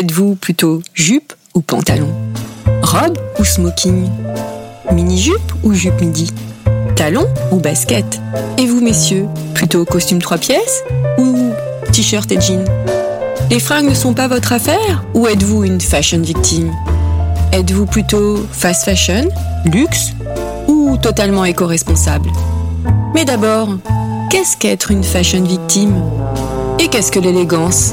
Êtes-vous plutôt jupe ou pantalon Robe ou smoking Mini-jupe ou jupe midi Talon ou basket Et vous, messieurs, plutôt costume trois pièces ou t-shirt et jean Les fringues ne sont pas votre affaire ou êtes-vous une fashion victime Êtes-vous plutôt fast fashion, luxe ou totalement éco-responsable Mais d'abord, qu'est-ce qu'être une fashion victime? Et qu'est-ce que l'élégance?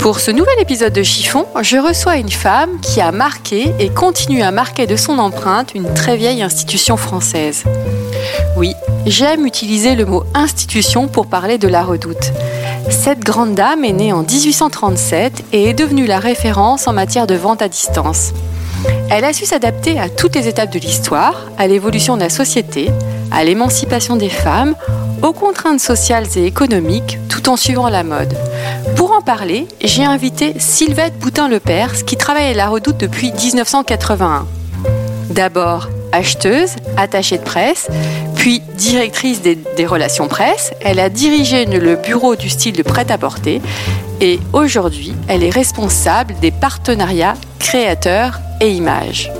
Pour ce nouvel épisode de Chiffon, je reçois une femme qui a marqué et continue à marquer de son empreinte une très vieille institution française. Oui, j'aime utiliser le mot institution pour parler de la redoute. Cette grande dame est née en 1837 et est devenue la référence en matière de vente à distance. Elle a su s'adapter à toutes les étapes de l'histoire, à l'évolution de la société, à l'émancipation des femmes, aux contraintes sociales et économiques, tout en suivant la mode. En parler, j'ai invité Sylvette Boutin-Lepers, qui travaille à la Redoute depuis 1981. D'abord acheteuse, attachée de presse, puis directrice des, des, relations presse, elle a dirigé le bureau du style de prêt-à-porter et aujourd'hui, elle est responsable des partenariats créateurs et images.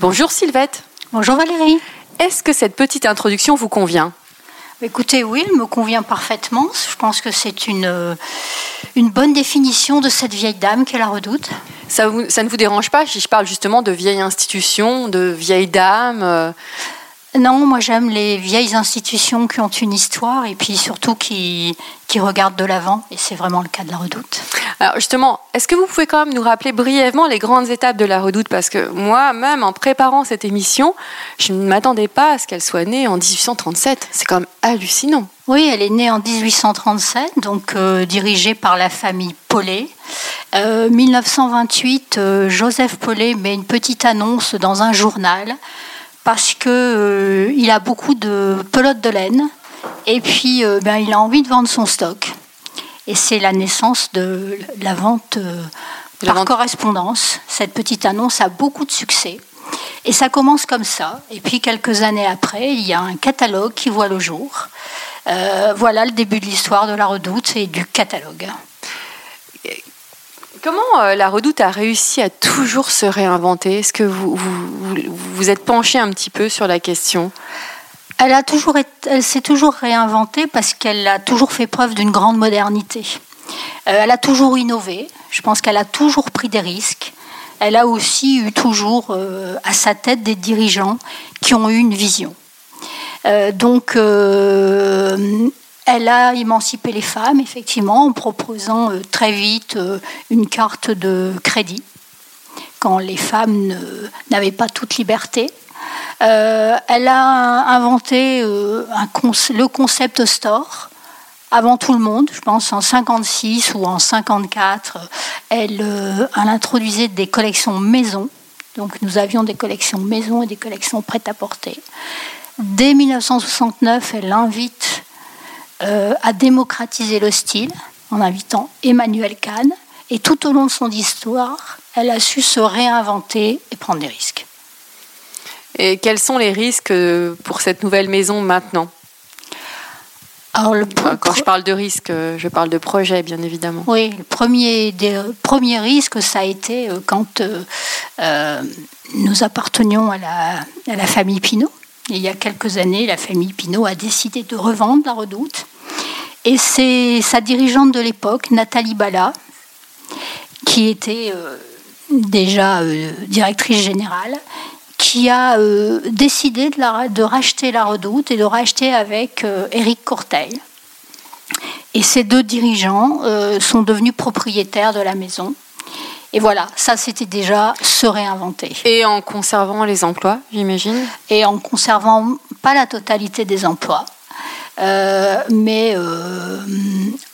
Bonjour Sylvette. Bonjour Valérie. Est-ce que cette petite introduction vous convient? Écoutez, oui, elle me convient parfaitement. Je pense que c'est une, une bonne définition de cette vieille dame qu'est la redoute. Ça, ça, ne vous dérange pas si je parle justement de vieille institution, de vieille dame euh... Non, moi j'aime les vieilles institutions qui ont une histoire et puis surtout qui, qui regardent de l'avant, et c'est vraiment le cas de la redoute. Alors justement, est-ce que vous pouvez quand même nous rappeler brièvement les grandes étapes de la redoute? Parce que moi-même, en préparant cette émission, je ne m'attendais pas à ce qu'elle soit née en 1837. C'est quand même hallucinant. Oui, elle est née en 1837, donc euh, dirigée par la famille Paulet. Euh, 1928, euh, Joseph Paulet met une petite annonce dans un journal parce que euh, il a beaucoup de pelotes de laine et puis euh, ben, il a envie de vendre son stock. Et c'est la naissance de la vente euh, par vente. correspondance. Cette petite annonce a beaucoup de succès. Et ça commence comme ça. Et puis quelques années après, il y a un catalogue qui voit le jour. Euh, voilà le début de l'histoire de la redoute et du catalogue. Comment euh, la redoute a réussi à toujours se réinventer? Est-ce que vous, vous êtes penché un petit peu sur la question? Elle, s'est toujours réinventée parce qu'elle a toujours fait preuve d'une grande modernité. Euh, elle a toujours innové. Je pense qu'elle a toujours pris des risques. Elle a aussi eu toujours euh, à sa tête des dirigeants qui ont eu une vision. Donc, elle a émancipé les femmes, effectivement, en proposant euh, très vite euh, une carte de crédit, quand les femmes n'avaient pas toute liberté. Euh, elle a inventé un le concept store avant tout le monde, je pense en 56 ou en 54, elle, euh, elle introduisait des collections maison. Donc nous avions des collections maison et des collections prêt-à-porter. Dès 1969, elle invite euh, à démocratiser le style en invitant Emmanuel Kahn. Et tout au long de son histoire, elle a su se réinventer et prendre des risques. Et quels sont les risques pour cette nouvelle maison maintenant? Alors, le Quand je parle de risque, je parle de projet, bien évidemment. Oui, le premier, des, premier risque, ça a été quand euh, nous appartenions à la, à la famille Pinault. Il y a quelques années, la famille Pinault a décidé de revendre la redoute. Et c'est sa dirigeante de l'époque, Nathalie Bala, qui était euh, déjà euh, directrice générale, qui a euh, décidé de, la, de, racheter la redoute et de racheter avec Éric Courteil. Et ces deux dirigeants sont devenus propriétaires de la maison. Et voilà, ça c'était déjà se réinventer. Et en conservant les emplois, j'imagine? Et en conservant pas la totalité des emplois. Euh, mais euh,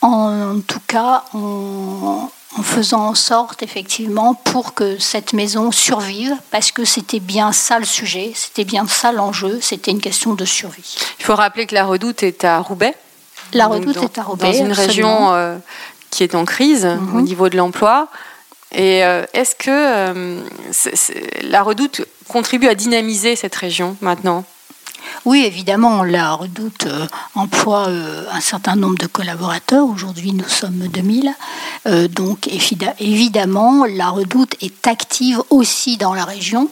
en, en, tout cas en, en faisant en sorte effectivement pour que cette maison survive, parce que c'était bien ça le sujet, c'était bien ça l'enjeu, c'était une question de survie. Il faut rappeler que la Redoute est à Roubaix. La Redoute est à Roubaix. Dans une région euh, qui est en crise Mhm. au niveau de l'emploi. Et euh, est-ce que euh, la Redoute contribue à dynamiser cette région maintenant? Oui, évidemment, la redoute euh, emploie euh, un certain nombre de collaborateurs. Aujourd'hui, nous sommes 2000. Euh, donc, évi- évidemment, la redoute est active aussi dans la région.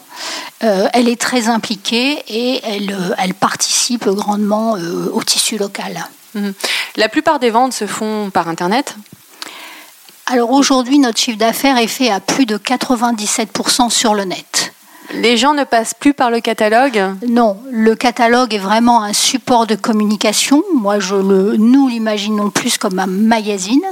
Elle est très impliquée et elle, elle participe grandement au tissu local. La plupart des ventes se font par Internet? Alors aujourd'hui, notre chiffre d'affaires est fait à plus de 97% sur le net. Les gens ne passent plus par le catalogue. Non, le catalogue est vraiment un support de communication. Moi, je le, nous l'imaginons plus comme un magazine.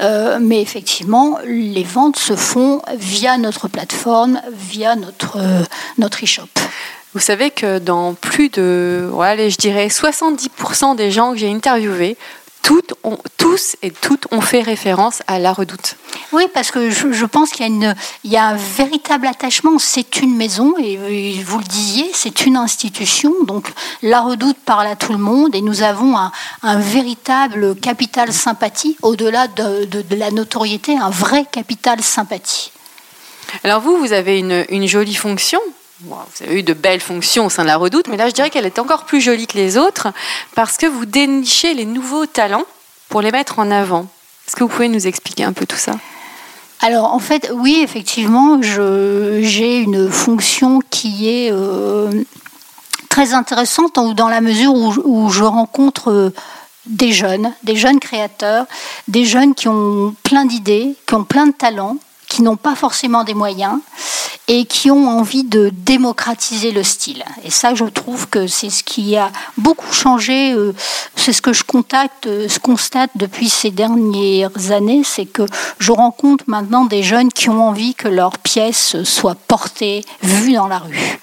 Euh, mais effectivement, les ventes se font via notre plateforme, via notre, euh, notre e-shop. Vous savez que dans plus de, ouais, allez, je dirais 70% des gens que j'ai interviewés, toutes ont- tous et toutes ont fait référence à la redoute. Oui, parce que je, je pense qu'il y, a une- il y a un véritable attachement. C'est une maison, et, et vous le disiez, c'est une institution. Donc la redoute parle à tout le monde, et nous avons un, un véritable capital sympathie, au-delà de, de- de la notoriété, un vrai capital sympathie. Alors vous, vous avez une, une jolie fonction. Vous avez eu de belles fonctions au sein de la redoute, mais là je dirais qu'elle est encore plus jolie que les autres parce que vous dénichez les nouveaux talents pour les mettre en avant. Est-ce que vous pouvez nous expliquer un peu tout ça? Alors en fait, oui, effectivement, j'ai une fonction qui est euh, très intéressante dans- la mesure où, où je rencontre euh, des jeunes, des jeunes créateurs, des jeunes qui ont plein d'idées, qui ont plein de talents, qui n'ont pas forcément des moyens et qui ont envie de démocratiser le style. Et ça, je trouve que c'est ce qui a beaucoup changé. euh, C'est ce que euh, je constate depuis ces dernières années, c'est que je rencontre maintenant des jeunes qui ont envie que leurs pièces soient portées, vues dans la rue.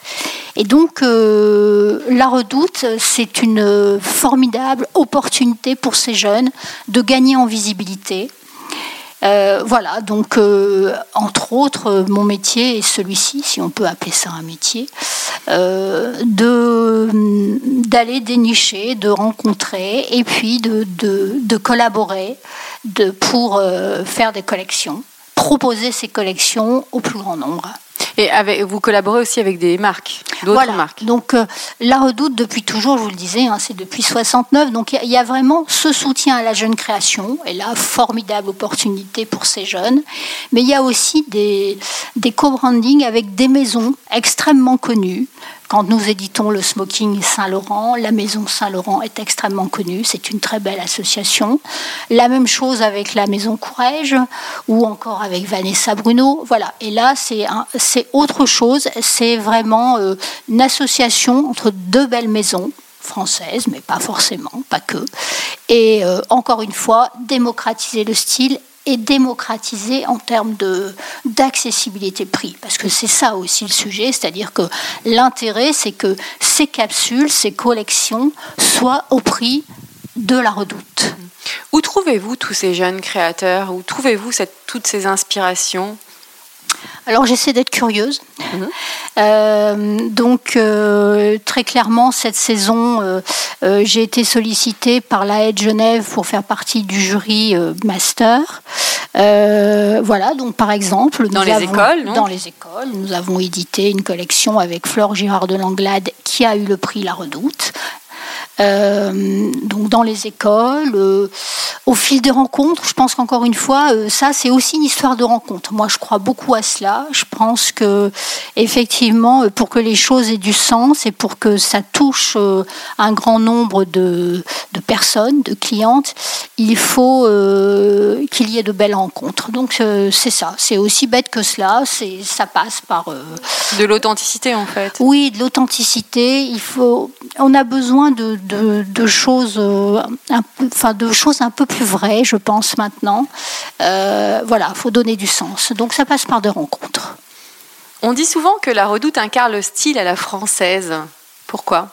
Et donc, euh, la redoute, c'est une formidable opportunité pour ces jeunes de gagner en visibilité. Euh, voilà, donc euh, entre autres, mon métier est celui-ci, si on peut appeler ça un métier, euh, de d'aller dénicher, de rencontrer et puis de, collaborer pour faire des collections, proposer ces collections au plus grand nombre. Et avec, vous collaborez aussi avec des marques, d'autres Voilà. marques. Donc euh, la redoute depuis toujours, je vous le disais, hein, c'est depuis 69. Donc il y a- il y, a vraiment ce soutien à la jeune création et là formidable opportunité pour ces jeunes. Mais il y a aussi des, des co-branding avec des maisons extrêmement connues. Quand nous éditons le Smoking Saint-Laurent, la maison Saint-Laurent est extrêmement connue. C'est une très belle association. La même chose avec la maison Courrèges ou encore avec Vanessa Bruno. Voilà. Et là, c'est autre chose. C'est vraiment euh, une association entre deux belles maisons françaises, mais pas forcément, pas que. Et euh, encore une fois, démocratiser le style et démocratiser en termes d'accessibilité prix. Parce que c'est ça aussi le sujet c'est-à-dire que l'intérêt c'est que ces capsules ces collections soient au prix de la redoute. Où trouvez-vous tous ces jeunes créateurs? Où trouvez-vous toutes ces inspirations? Alors j'essaie d'être curieuse. Mhm. Euh, donc euh, très clairement cette saison, euh, j'ai été sollicitée par la de Genève pour faire partie du jury master. Voilà, donc par exemple, Dans les avons- écoles, non? Dans les écoles, nous avons édité une collection avec Flore Girard de Langlade qui a eu le prix La Redoute. Euh, donc dans les écoles, euh, au fil des rencontres, je pense qu'encore une fois, euh, ça c'est aussi une histoire de rencontre. Moi, je crois beaucoup à cela. Je pense que effectivement, pour que les choses aient du sens et pour que ça touche un grand nombre de, de personnes, de clientes, il faut euh, qu'il y ait de belles rencontres. Donc euh, c'est ça. C'est aussi bête que cela. C'est ça passe par euh, De l'authenticité en fait. oui, de l'authenticité. Il faut, on a besoin de, de, de choses, euh, un peu, enfin de choses un peu plus vraies, je pense maintenant. Euh, voilà, faut donner du sens. Donc ça passe par des rencontres. On dit souvent que la redoute incarne le style à la française. Pourquoi?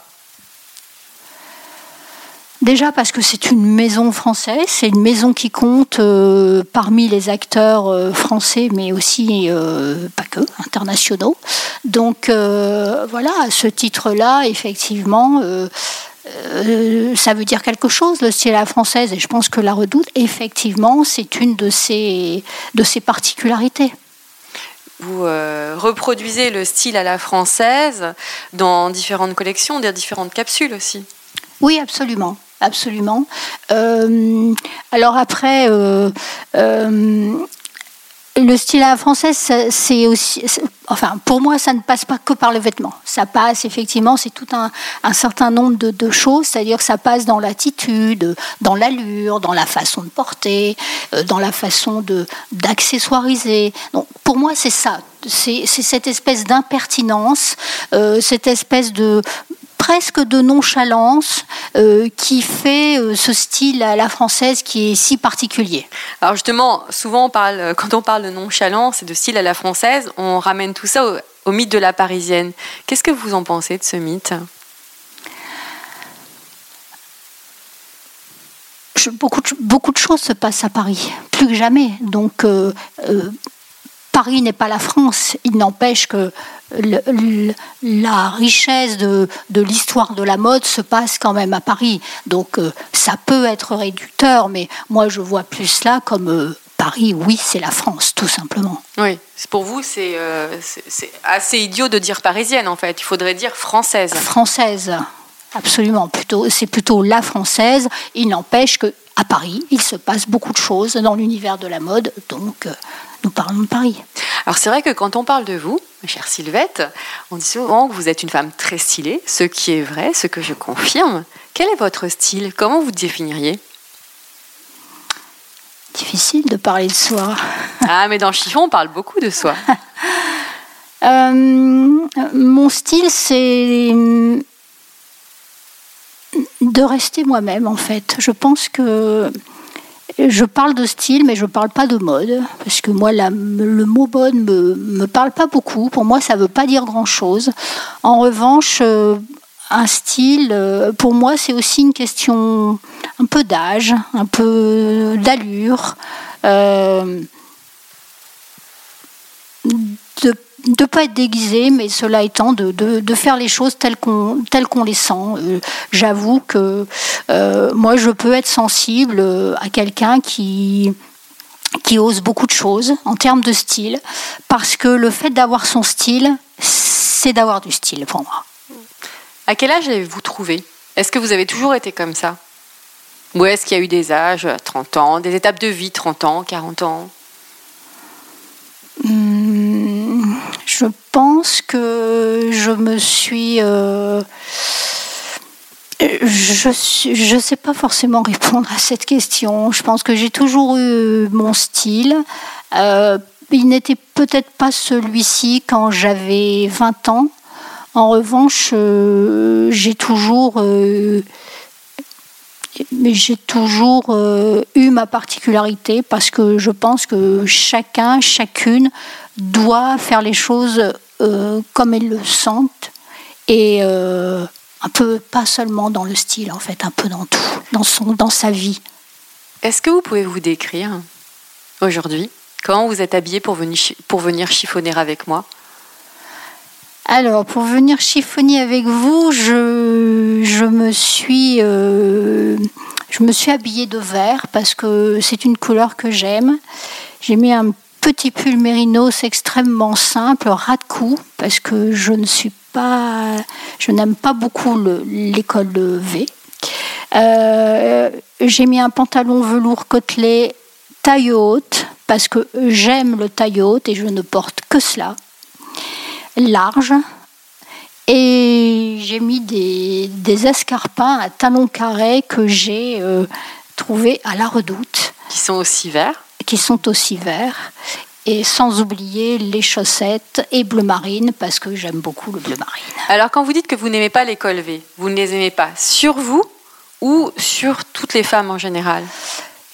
Déjà parce que c'est une maison française, c'est une maison qui compte euh, parmi les acteurs euh, français, mais aussi euh, pas que, internationaux. Donc voilà, à ce titre-là, effectivement, ça veut dire quelque chose, le style à la française, et je pense que la redoute, effectivement, c'est une de ses, de ses particularités. Vous reproduisez le style à la française dans différentes collections, dans différentes capsules aussi. Oui, absolument absolument. Euh, alors après, euh, euh, le style à la française, c'est aussi, enfin, pour moi, ça ne passe pas que par le vêtement. Ça passe effectivement, c'est tout un, certain nombre de, choses, c'est-à-dire que ça passe dans l'attitude, dans l'allure, dans la façon de porter, dans la façon d'accessoiriser. Donc, pour moi, c'est ça. C'est cette espèce d'impertinence, cette espèce de presque de nonchalance euh, qui fait euh, ce style à la française qui est si particulier. Alors justement, souvent on parle, quand on parle de nonchalance et de style à la française, on ramène tout ça au, mythe de la parisienne. Qu'est-ce que vous en pensez de ce mythe? Beaucoup, de, beaucoup de choses se passent à Paris, plus que jamais. Donc euh, Paris n'est pas la France. Il n'empêche que la richesse de, l'histoire de la mode se passe quand même à Paris. Donc euh, ça peut être réducteur, mais moi je vois plus cela comme euh, Paris, oui, c'est la France, tout simplement. Oui, pour vous, euh, c'est assez idiot de dire parisienne, en fait. Il faudrait dire française. Française, absolument. Plutôt, c'est plutôt la française. Il n'empêche que à Paris, il se passe beaucoup de choses dans l'univers de la mode, donc nous parlons de Paris. Alors c'est vrai que quand on parle de vous, chère Sylvette, on dit souvent que vous êtes une femme très stylée, ce qui est vrai, ce que je confirme. Quel est votre style? Comment vous définiriez? Difficile de parler de soi. Ah, mais dans Chiffon, on parle beaucoup de soi. Euh, mon style, c'est de rester moi-même, en fait. Je pense que je parle de style, mais je parle pas de mode, parce que moi, le mot mode me, me parle pas beaucoup. Pour moi, ça ne veut pas dire grand-chose. En revanche, euh, un style, euh, pour moi, c'est aussi une question un peu d'âge, un peu d'allure. Euh, de ne pas être déguisé, mais cela étant de, de, faire les choses telles qu'on les sent. Euh, j'avoue que euh, moi, je peux être sensible euh, à quelqu'un qui qui ose beaucoup de choses en termes de style, parce que le fait d'avoir son style, c'est d'avoir du style pour moi. À quel âge avez-vous trouvé? Est-ce que vous avez toujours été comme ça? Ou est-ce qu'il y a eu des âges, 30 ans, des étapes de vie, 30 ans, 40 ans? Hmm, je pense que je me suis... Euh, je ne sais pas forcément répondre à cette question. Je pense que j'ai toujours eu mon style. Euh, il n'était peut-être pas celui-ci quand j'avais 20 ans. En revanche, euh, j'ai toujours, j'ai toujours eu ma particularité parce que je pense que chacun, chacune doit faire les choses euh, comme elles le sentent et euh, un peu pas seulement dans le style en fait, un peu dans tout, dans son, sa vie. Est-ce que vous pouvez vous décrire aujourd'hui? Comment vous êtes venir, pour venir chiffonner avec moi? Alors, pour venir chiffonner avec vous, je, je me suis, euh, je me suis habillée de vert parce que c'est une couleur que j'aime. J'ai mis un petit pull mérinos extrêmement simple, ras de cou, parce que je ne suis pas, je n'aime pas beaucoup l'école V. Euh, j'ai mis un pantalon velours côtelé taille haute, parce que j'aime le taille haute et je ne porte que cela. Large. Et j'ai mis des, des, escarpins à talons carrés que j'ai euh, trouvés à la redoute. Qui sont aussi verts qui sont aussi verts. Et sans oublier les chaussettes et bleu marine, parce que j'aime beaucoup le bleu marine. Alors quand vous dites que vous n'aimez pas les cols V, vous ne les aimez pas sur vous ou sur toutes les femmes en général?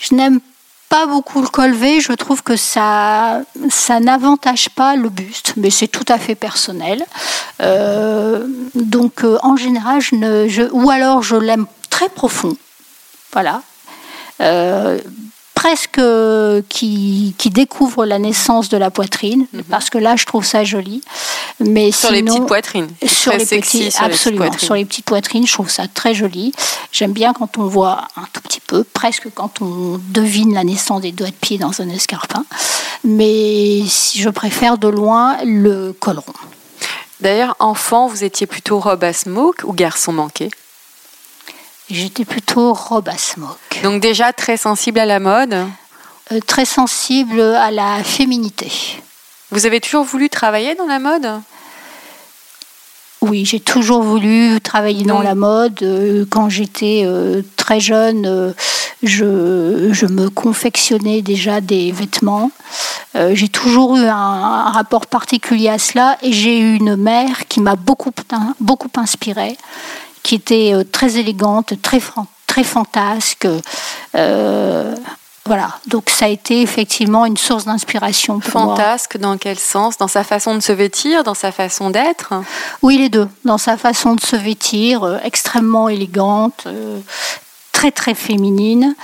Je n'aime pas beaucoup le col je trouve que ça, ça n'avantage pas le buste, mais c'est tout à fait personnel. Euh, donc euh, en général, je ne, je, ou alors je l'aime très profond, Voilà. Euh, presque qui, qui, découvre la naissance de la poitrine, mhm. parce que là, je trouve ça joli. Mais sur les petites poitrines. Sur les petits, absolument. sur les petites poitrines, je trouve ça très joli. J'aime bien quand on voit un tout petit peu, presque quand on devine la naissance des doigts de pied dans un escarpin. Mais je préfère de loin le col rond. D'ailleurs, enfant, vous étiez plutôt robe à smoke ou garçon manqué? J'étais plutôt robe à smoke. Donc déjà très sensible à la mode euh, Très sensible à la féminité. Vous avez toujours voulu travailler dans la mode? Oui, j'ai toujours voulu travailler dans la mode. Euh, quand j'étais euh, très jeune, je, je, me confectionnais déjà des vêtements. j'ai toujours eu un, rapport particulier à cela et j'ai eu une mère qui m'a beaucoup, beaucoup inspirée qui était euh, très élégante, très, très fantasque. Euh, voilà, donc ça a été effectivement une source d'inspiration pour Fantasque dans quel sens? Dans sa façon de se vêtir, dans sa façon d'être? Oui, les deux. Dans sa façon de se vêtir, euh, extrêmement élégante, très très féminine,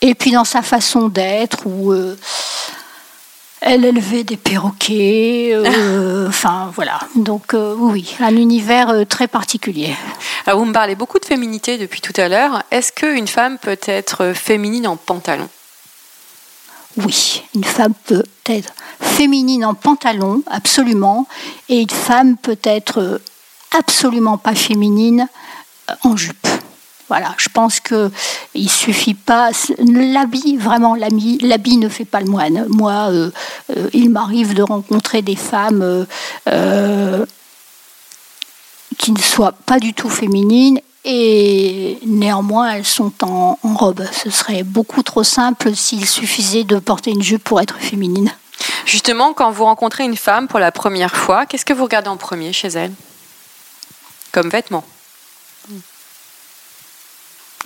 et puis dans sa façon d'être, où elle élevait des perroquets, euh, enfin voilà. Donc euh, oui, un univers euh, très particulier. Alors vous me parlez beaucoup de féminité depuis tout à l'heure. Est-ce qu'une femme peut être féminine en pantalon? Oui, une femme peut être féminine en pantalon, absolument, et une femme peut être absolument pas féminine en jupe. Voilà, je pense que il suffit pas l'habit vraiment l'habit ne fait pas le moine. Moi, euh, euh, il m'arrive de rencontrer des femmes euh, qui ne soient pas du tout féminines et néanmoins elles sont en, en robe. Ce serait beaucoup trop simple s'il suffisait de porter une jupe pour être féminine. Justement, quand vous rencontrez une femme pour la première fois, qu'est-ce que vous regardez en premier chez elle? Comme vêtement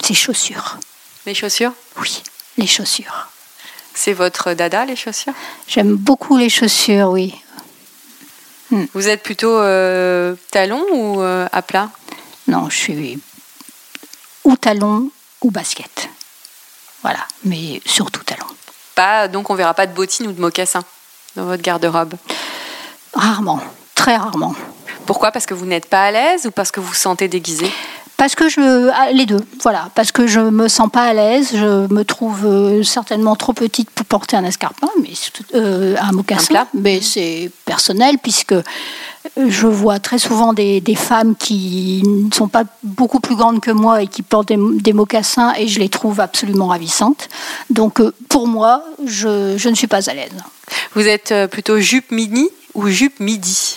ses chaussures. Les chaussures Oui, les chaussures. C'est votre dada, les chaussures? J'aime beaucoup les chaussures, oui. Hmm. Vous êtes plutôt euh, talon ou euh, à plat? Non, je suis ou talon ou basket. Voilà, mais surtout talon. Pas, donc on verra pas de bottines ou de mocassins dans votre garde-robe? Rarement, très rarement. Pourquoi? Parce que vous n'êtes pas à l'aise ou parce que vous vous sentez déguisé? Parce que je ah, les deux, voilà, parce que je me sens pas à l'aise, je me trouve euh, certainement trop petite pour porter un escarpin, mais euh, un mocassin, mais c'est personnel puisque je vois très souvent des, femmes qui ne sont pas beaucoup plus grandes que moi et qui portent des, mocassins et je les trouve absolument ravissantes. Donc euh, pour moi, je, je ne suis pas à l'aise. Vous êtes plutôt jupe mini ou jupe midi?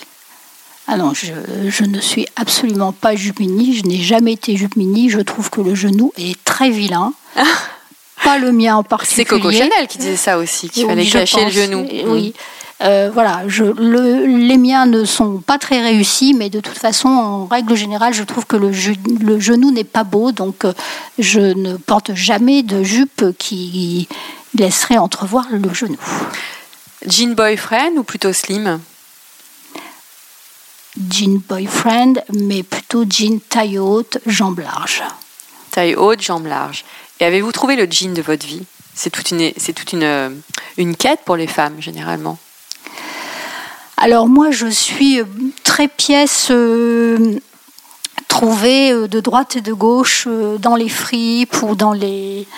Ah non, je, ne suis absolument pas jupe mini, je n'ai jamais été jupe mini, je trouve que le genou est très vilain. pas le mien en particulier. C'est Coco Chanel qui disait ça aussi, qu'il fallait cacher le genou. Oui. Euh, voilà, je, les miens ne sont pas très réussis, mais de toute façon, en règle générale, je trouve que le, le genou n'est pas beau, donc euh, je ne porte jamais de jupe qui laisserait entrevoir le genou. Jean boyfriend ou plutôt slim? Jean boyfriend, mais plutôt jean taille haute, jambes larges. Taille haute, jambes larges. Et avez-vous trouvé le jean de votre vie? C'est toute, une, c'est toute une, une quête pour les femmes, généralement. Alors moi, je suis très pièce euh, trouvée euh, de droite et de gauche euh, dans les fripes ou dans les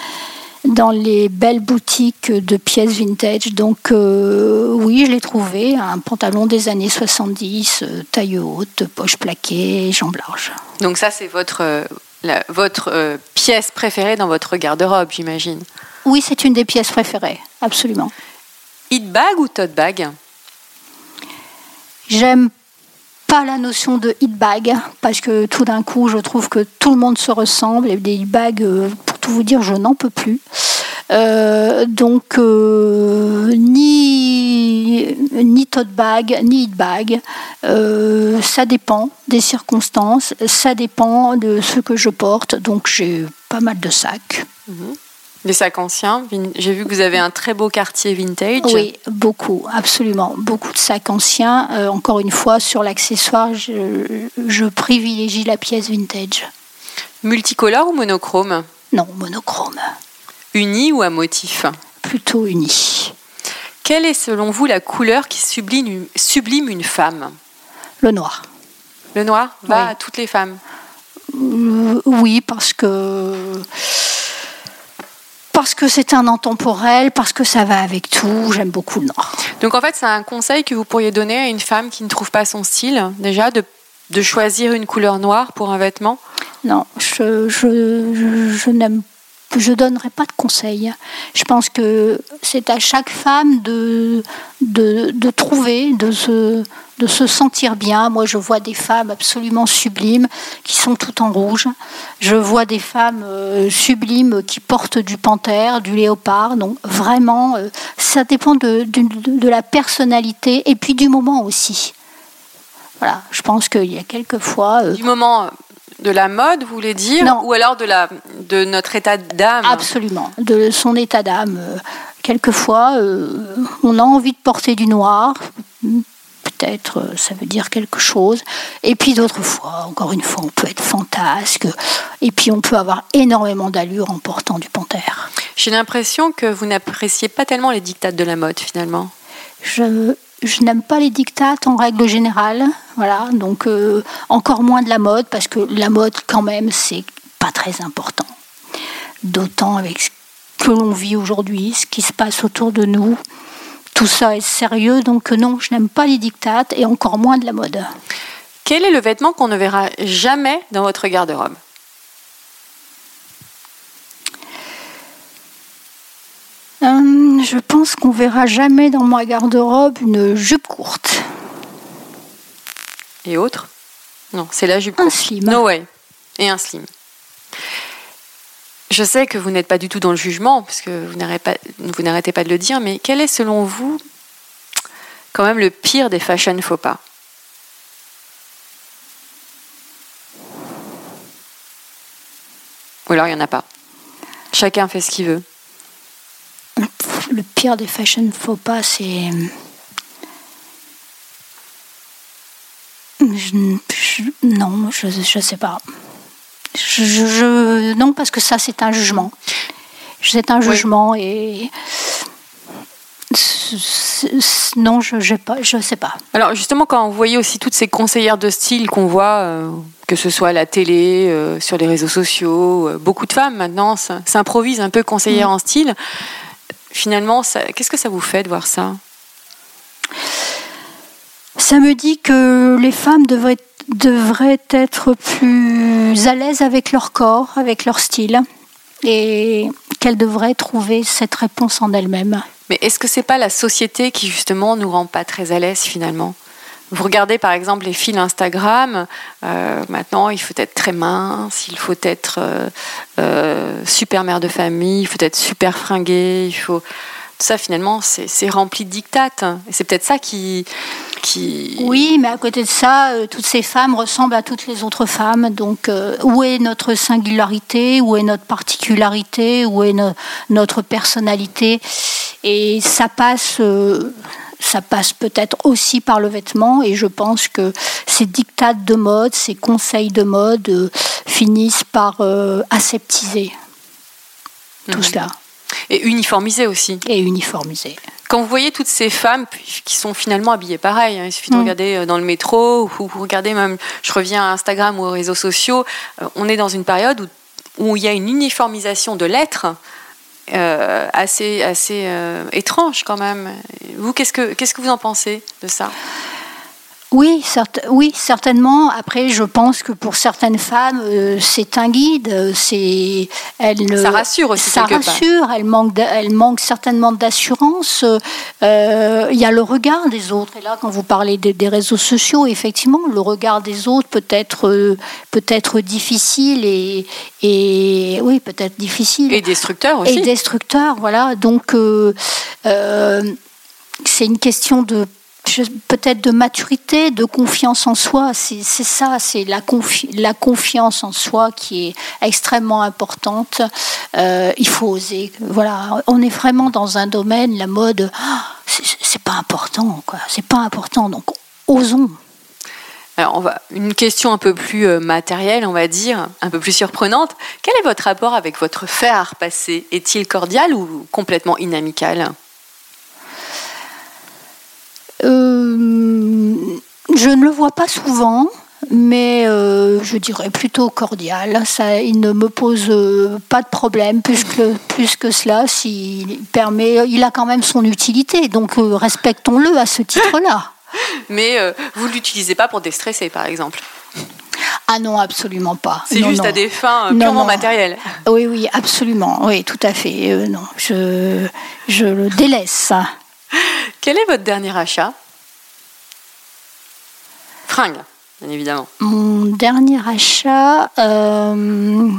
dans les belles boutiques de pièces vintage. Donc euh, oui, je l'ai trouvé, un pantalon des années 70, euh, taille haute, poche plaquée, jambes larges. Donc ça, c'est votre, euh, votre pièce préférée dans votre garde-robe, j'imagine Oui, c'est une des pièces préférées, absolument. Hit bag ou tote bag? J'aime pas la notion de hit bag parce que tout d'un coup je trouve que tout le monde se ressemble et des hit bags tout vous dire, je n'en peux plus. Euh, donc, euh, ni, ni tote bag, ni hit bag. Euh, ça dépend des circonstances, ça dépend de ce que je porte. Donc, j'ai pas mal de sacs. Mhm. Des sacs anciens. J'ai vu que vous avez un très beau quartier vintage. Oui, beaucoup, absolument. Beaucoup de sacs anciens. encore une fois, sur l'accessoire, je, je privilégie la pièce vintage. Multicolore ou monochrome? Non, monochrome. Uni ou à motif Plutôt uni. Quelle est selon vous la couleur qui sublime, sublime une femme? Le noir. Le noir va Oui. à toutes les femmes? Euh, oui, parce que parce que c'est un intemporel, parce que ça va avec tout. J'aime beaucoup le noir. Donc en fait, c'est un conseil que vous pourriez donner à une femme qui ne trouve pas son style, déjà, de, de choisir une couleur noire pour un vêtement? Non, je, je, je, je je donnerai pas de conseils. Je pense que c'est à chaque femme de, de, de trouver, de se, de se sentir bien. Moi, je vois des femmes absolument sublimes qui sont toutes en rouge. Je vois des femmes euh, sublimes qui portent du panthère, du léopard. Donc, vraiment, euh, ça dépend de, de, de la personnalité et puis du moment aussi. Voilà, je pense qu'il y a quelques fois. euh, Du moment de la mode, vous voulez dire Non. Ou alors de, la, de notre état d'âme Absolument, de son état d'âme. Euh, Quelquefois, euh, on a envie de porter du noir. Peut-être euh, ça veut dire quelque chose. Et puis d'autres fois, encore une fois, on peut être fantasque. Et puis on peut avoir énormément d'allure en portant du panthère. J'ai l'impression que vous n'appréciez pas tellement les dictates de la mode, finalement. Je, je n'aime pas les dictates en règle générale. Voilà, donc euh, encore moins de la mode, parce que la mode, quand même, c'est pas très important. D'autant avec ce que l'on vit aujourd'hui, ce qui se passe autour de nous. Tout ça est sérieux, donc euh, non, je n'aime pas les dictates et encore moins de la mode. Quel est le vêtement qu'on ne verra jamais dans votre garde-robe? Hum, je pense qu'on verra jamais dans ma garde-robe une jupe courte. Et autres Non, c'est la jupe Un courte. slim. No way. Et un slim. Je sais que vous n'êtes pas du tout dans le jugement, parce que vous n'arrêtez pas, vous n'arrêtez pas de le dire, mais quel est selon vous quand même le pire des fashion faux pas? Ou alors il n'y en a pas. Chacun fait ce qu'il veut. Le pire des fashion faux pas, c'est. Je- je- non, je ne sais pas. Je, non, parce que ça, c'est un jugement. C'est un jugement et. Non, je ne pas, je sais pas. Alors justement, quand vous voyez aussi toutes ces conseillères de style qu'on voit, euh, que ce soit à la télé, euh, sur les réseaux sociaux, euh, beaucoup de femmes maintenant s'improvisent un peu conseillères en style. Finalement, qu'est-ce que ça vous fait de voir ça? Ça me dit que les femmes devraient, devraient être plus à l'aise avec leur corps, avec leur style, et qu'elles devraient trouver cette réponse en elles-mêmes. Mais est-ce que c'est pas la société qui justement nous rend pas très à l'aise finalement? Vous regardez par exemple les fils Instagram. euh, maintenant, il faut être très mince, il faut être euh, euh, super mère de famille, il faut être super fringué, il faut tout ça finalement c'est rempli de dictates. Et c'est peut-être ça qui qui Oui, mais à côté de ça, toutes ces femmes ressemblent à toutes les autres femmes. Donc, où est notre singularité? Où est notre particularité? Où est no- notre personnalité? Et ça passe. Ça passe peut-être aussi par le vêtement et je pense que ces dictates de mode, ces conseils de mode euh, finissent par euh, aseptiser tout Mhm. cela et uniformisé aussi. et uniformiser. Quand vous voyez toutes ces femmes qui sont finalement habillées pareil, hein, il suffit de Mm. regarder euh, dans le métro ou vous regardez même, je reviens à Instagram ou aux réseaux sociaux, on est dans une période où, où il y a une uniformisation de l'être euh, assez, assez euh, étrange quand même. Vous, qu'est-ce que, qu'est-ce que vous en pensez de ça? Oui, certes- oui, certainement. Après, je pense que pour certaines femmes, euh, c'est un guide. euh, C'est, elle, Ça rassure aussi Ça part. rassure. Elle manque, elle manque certainement d'assurance. Euh, Il y a le regard des autres. Et là, quand vous parlez des, des réseaux sociaux, effectivement, le regard des autres peut être, euh, peut être difficile et, et oui, peut-être difficile Et destructeur aussi. et destructeur, voilà. Donc, c'est une question de peut-être de maturité, de confiance en soi. C'est ça, c'est la, confi- la confiance en soi qui est extrêmement importante. Euh, il faut oser. Voilà, on est vraiment dans un domaine, la mode, ah, c'est- pas important, quoi. C'est pas important. Donc, osons. Alors, on va, une question un peu plus euh, matérielle, on va dire, un peu plus surprenante. Quel est votre rapport avec votre fer repasser? Est-il cordial ou complètement inamical? Je ne le vois pas souvent, mais euh, je dirais plutôt cordial. Ça, il ne me pose euh, pas de problème plus que, plus que cela. S'il permet, il a quand même son utilité, donc euh, respectons-le à ce titre-là. Mais euh, vous ne l'utilisez pas pour déstresser, par exemple? Ah non, absolument pas. C'est juste non. à des fins euh, Non, purement non. matérielles. Oui, oui, absolument. Oui, tout à fait. Euh, non, je, je le délaisse. Quel est votre dernier achat? Fringue, bien évidemment. Mon dernier achat. euh,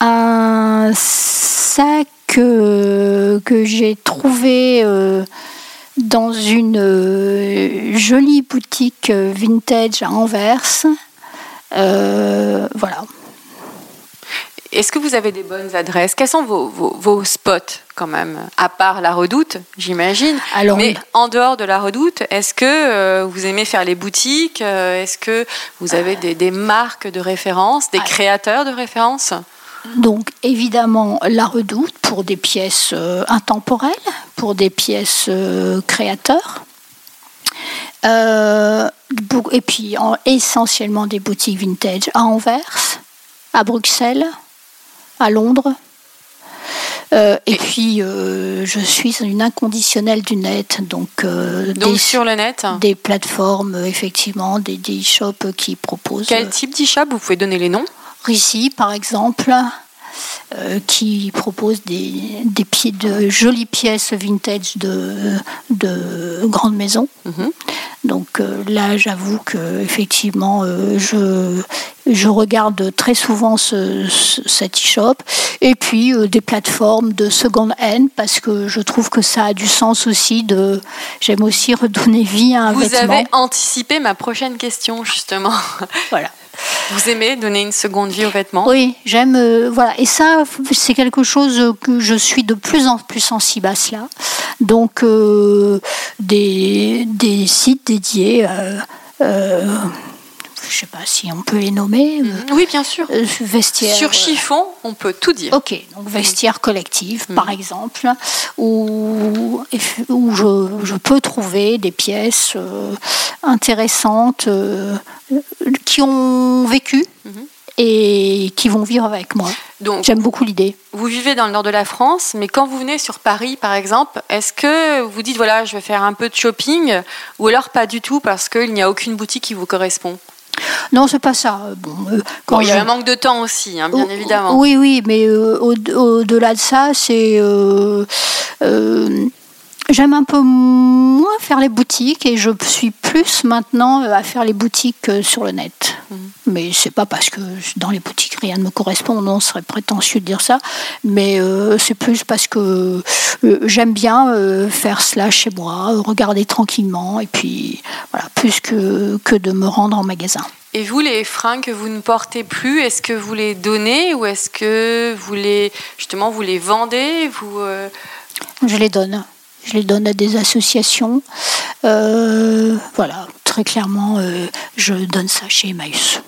un sac euh, que j'ai trouvé euh, dans une jolie boutique vintage à Anvers. Voilà. Est-ce que vous avez des bonnes adresses? Quels sont vos, vos- vos spots, quand même À part la redoute, j'imagine? Alors, Mais en dehors de la redoute, est-ce que euh, vous aimez faire les boutiques? Euh, Est-ce que vous avez des, des marques de référence, des Ah. créateurs de référence? Donc évidemment la redoute pour des pièces euh, intemporelles, pour des pièces euh, créateurs. Euh, et puis en- essentiellement des boutiques vintage à Anvers, à Bruxelles, à Londres. Euh, et puis euh, je suis une inconditionnelle du net, donc, euh, Donc des, sur le net des plateformes, effectivement, des, des e-shops qui proposent. Quel type d'e-shop Vous pouvez donner les noms? Rissy, par exemple, qui propose des, des pieds de jolies pièces vintage de, de grandes maisons. Mhm. Donc euh, là, j'avoue que effectivement, euh, je, je regarde très souvent ce, ce- cet e-shop. Et puis euh, des plateformes de second hand, parce que je trouve que ça a du sens aussi. De, j'aime aussi redonner vie à un Vous vêtement. avez anticipé ma prochaine question, justement. Voilà. Vous aimez donner une seconde vie aux vêtements? Oui, j'aime. euh, voilà. Et ça, c'est quelque chose que je suis de plus en plus sensible à cela. Donc, euh, des, des sites dédiés. Euh, je sais pas si on peut les nommer. euh, Oui, bien sûr. euh, vestiaires. Sur euh, chiffon, on peut tout dire. Ok, donc vestiaire collective, Mhm. par exemple, où, où je, je peux trouver des pièces euh, intéressantes euh, qui ont vécu Mhm. et qui vont vivre avec moi. Donc, J'aime beaucoup l'idée. vous vivez dans le nord de la France, mais quand vous venez sur Paris, par exemple, est-ce que vous dites, voilà, je vais faire un peu de shopping, ou alors pas du tout parce qu'il n'y a aucune boutique qui vous correspond? Non, c'est pas ça. Bon, euh, quand Bon, il y je- a un manque de temps aussi, hein, bien évidemment. Oui, oui, mais euh, au- au-delà de ça, c'est. euh, euh, J'aime un peu moins faire les boutiques et je suis plus maintenant euh, à faire les boutiques euh, sur le net. Mhm. Mais c'est pas parce que dans les boutiques rien ne me correspond, non, ce serait prétentieux de dire ça. Mais euh, c'est plus parce que euh, j'aime bien euh, faire cela chez moi, regarder tranquillement et puis voilà, plus que, que de me rendre en magasin. Et vous, les fringues que vous ne portez plus, est-ce que vous les donnez ou est-ce que vous les, justement, vous les vendez vous, Je les donne. Je les donne à des associations. Euh, voilà, très clairement, euh, je donne ça chez Emmaüs.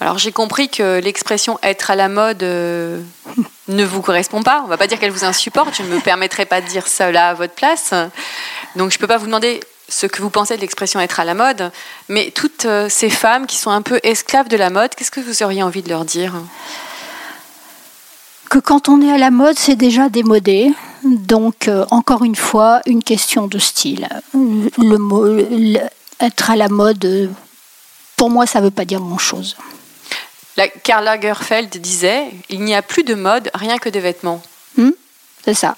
Alors j'ai compris que l'expression être à la mode euh, ne vous correspond pas. On va pas dire qu'elle vous insupporte. Je ne me permettrai pas de dire là à votre place. Donc je peux pas vous demander ce que vous pensez de l'expression être à la mode. Mais toutes euh, ces femmes qui sont un peu esclaves de la mode, qu'est-ce que vous auriez envie de leur dire? Que quand on est à la mode, c'est déjà démodé. Donc, euh, encore une fois, une question de style. Le mot, le- être à la mode, pour moi, ça ne veut pas dire grand-chose. La Karl Lagerfeld disait il n'y a plus de mode, rien que des vêtements. C'est ça.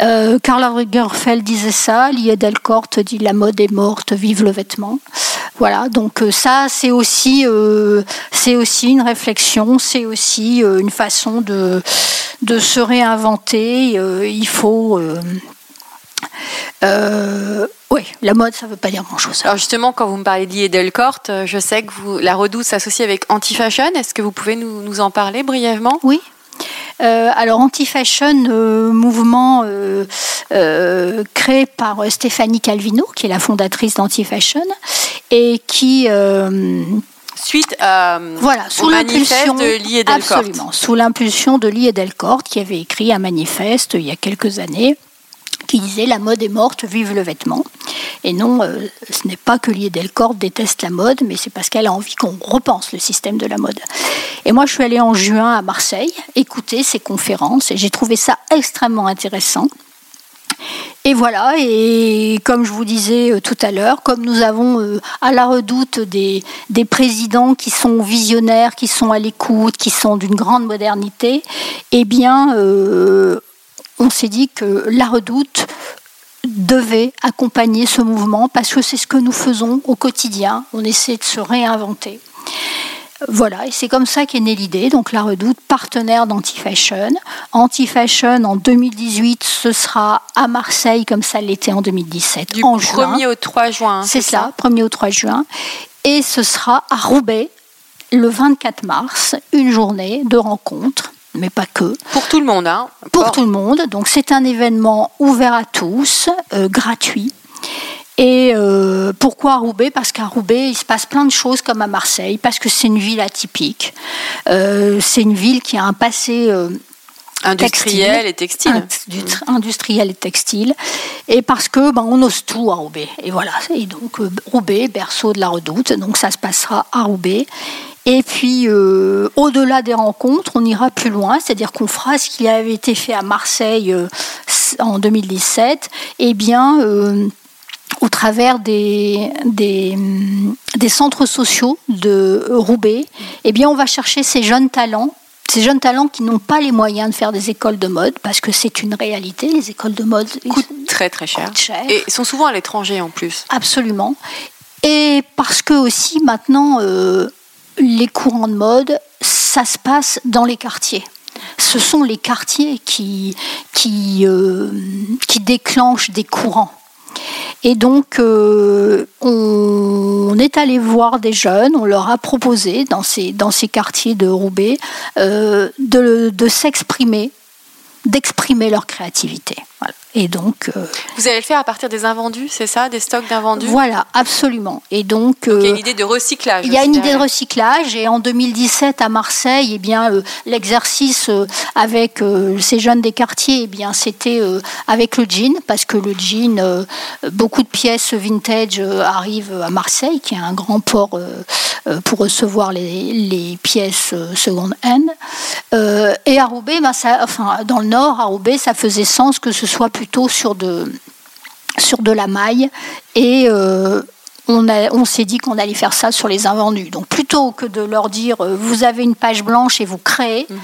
Euh, Karl Lagerfeld disait ça, Delcourt dit la mode est morte, vive le vêtement. Voilà, donc euh, ça c'est aussi, euh, c'est aussi une réflexion, c'est aussi euh, une façon de, de se réinventer. Euh, il faut. Euh, oui, la mode ça veut pas dire grand-chose. Alors justement, quand vous me parlez d'I. Delcourt, euh, je sais que vous, la redoute s'associe avec Anti-Fashion. Est-ce que vous pouvez nous, nous en parler brièvement? Oui. Alors, Anti-Fashion, mouvement créé par Stéphanie Calvino, qui est la fondatrice d'Anti-Fashion, et qui suite à, voilà, sous manifeste de Lee. Absolument, sous l'impulsion de Lee Delcourt, qui avait écrit un manifeste il y a quelques années qui disait la mode est morte, vive le vêtement. Et non, euh, ce n'est pas que Lee Delcourt déteste la mode, mais c'est parce qu'elle a envie qu'on repense le système de la mode. Et moi, je suis allée en juin à Marseille écouter ces conférences et j'ai trouvé ça extrêmement intéressant. Et voilà, et comme je vous disais euh, tout à l'heure, comme nous avons euh, à la redoute des, présidents qui sont visionnaires, qui sont à l'écoute, qui sont d'une grande modernité, eh bien, on s'est dit que la redoute devait accompagner ce mouvement parce que c'est ce que nous faisons au quotidien. On essaie de se réinventer. Voilà, et c'est comme ça qu'est née l'idée. Donc la Redoute, partenaire d'Anti-Fashion. Anti-Fashion en 2018, ce sera à Marseille comme ça l'était en 2017. Du en 1er au 3 juin. C'est ça, 1er au 3 juin. Et ce sera à Roubaix le 24 mars, une journée de rencontre mais pas que. Pour tout le monde, hein Pour tout le monde. Donc c'est un événement ouvert à tous, euh, gratuit. Et euh, pourquoi Roubaix? Parce qu'à Roubaix, il se passe plein de choses comme à Marseille, parce que c'est une ville atypique. Euh, c'est une ville qui a un passé industriel et textile. Industriel et textile. Et parce que ben, on ose tout à Roubaix. Et voilà. Et donc Roubaix, berceau de la redoute. Donc ça se passera à Roubaix. Et puis, au-delà des rencontres, on ira plus loin, c'est-à-dire qu'on fera ce qui avait été fait à Marseille en 2017. Eh bien, au travers des, des, centres sociaux de Roubaix, eh bien, on va chercher ces jeunes talents ces jeunes talents qui n'ont pas les moyens de faire des écoles de mode, parce que c'est une réalité, les écoles de mode coûtent très très cher. Et sont souvent à l'étranger en plus. Absolument. Et parce que aussi maintenant, euh, les courants de mode, ça se passe dans les quartiers. Ce sont les quartiers qui, qui, euh, déclenchent des courants. Et donc, euh, on est allé voir des jeunes, on leur a proposé dans ces, dans ces quartiers de Roubaix euh, de, de s'exprimer, d'exprimer leur créativité. Voilà. Et donc, euh, vous allez le faire à partir des invendus, c'est ça, des stocks d'invendus? Voilà, absolument. Et donc, il y a une euh, idée de recyclage. Il y a une idée de recyclage. Et en 2017 à Marseille, eh bien, euh, l'exercice avec ces jeunes des quartiers, eh bien, c'était avec le jean, parce que le jean, beaucoup de pièces vintage arrivent à Marseille, qui est un grand port pour recevoir les, les pièces seconde hand. et à Roubaix, ben, ça, enfin, dans le Nord, à Roubaix, ça faisait sens que ce soit plus plutôt sur de, sur de la maille et euh, on, on s'est dit qu'on allait faire ça sur les invendus. Donc plutôt que de leur dire euh, vous avez une page blanche et vous créez, mhm.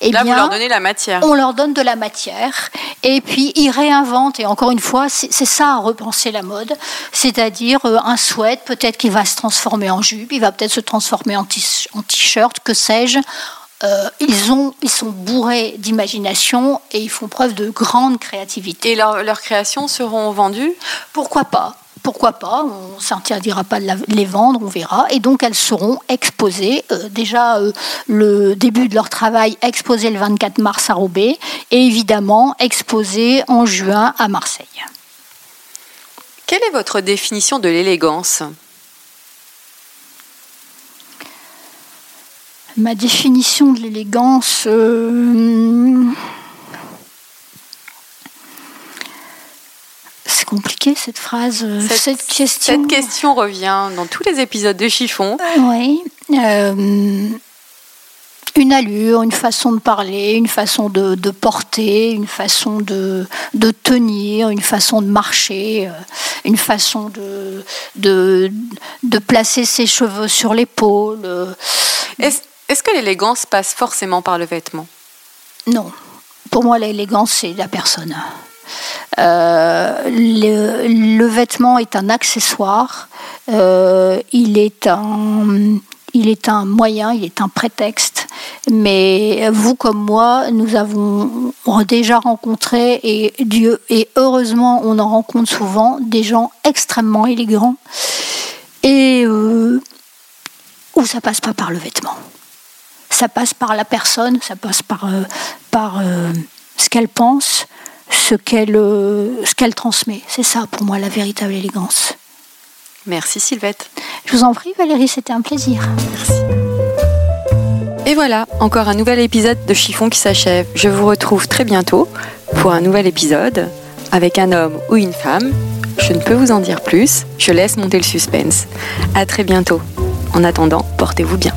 eh Là, bien, vous leur donnez la matière. On leur donne de la matière et puis ils réinventent. Et encore une fois, c'est ça à repenser la mode, c'est-à-dire euh, un sweat peut-être qu'il va se transformer en jupe, il va peut-être se transformer en t-shirt, que sais-je euh, ils, ont, ils sont bourrés d'imagination et ils font preuve de grande créativité. Et leurs créations seront vendues? Pourquoi pas? Pourquoi pas, on ne s'interdira pas de les vendre, on verra. Et donc elles seront exposées. Euh, déjà, euh, le début de leur travail exposé le 24 mars à Roubaix et évidemment exposé en juin à Marseille. Quelle est votre définition de l'élégance? Ma définition de l'élégance. Euh, c'est compliqué cette phrase, euh, cette, question. Cette question revient dans tous les épisodes de Chiffon. oui. Euh, une allure, une façon de parler, une façon de, porter, une façon de, de, tenir, une façon de marcher, une façon de, de, de placer ses cheveux sur l'épaule. Est-ce que l'élégance passe forcément par le vêtement? Non. Pour moi, l'élégance, c'est la personne. Euh, le, vêtement est un accessoire, euh, il, est un, moyen, il est un prétexte, mais vous comme moi, nous avons déjà rencontré, et heureusement on en rencontre souvent, des gens extrêmement élégants, et euh, où ça passe pas par le vêtement ça passe par la personne, ça passe par, par ce qu'elle pense, ce qu'elle ce qu'elle transmet. C'est ça pour moi la véritable élégance. Merci Sylvette. Je vous en prie Valérie, c'était un plaisir. Merci. Et voilà, encore un nouvel épisode de Chiffon qui s'achève. Je vous retrouve très bientôt pour un nouvel épisode avec un homme ou une femme. Je ne peux vous en dire plus, je laisse monter le suspense. À très bientôt. En attendant, portez-vous bien.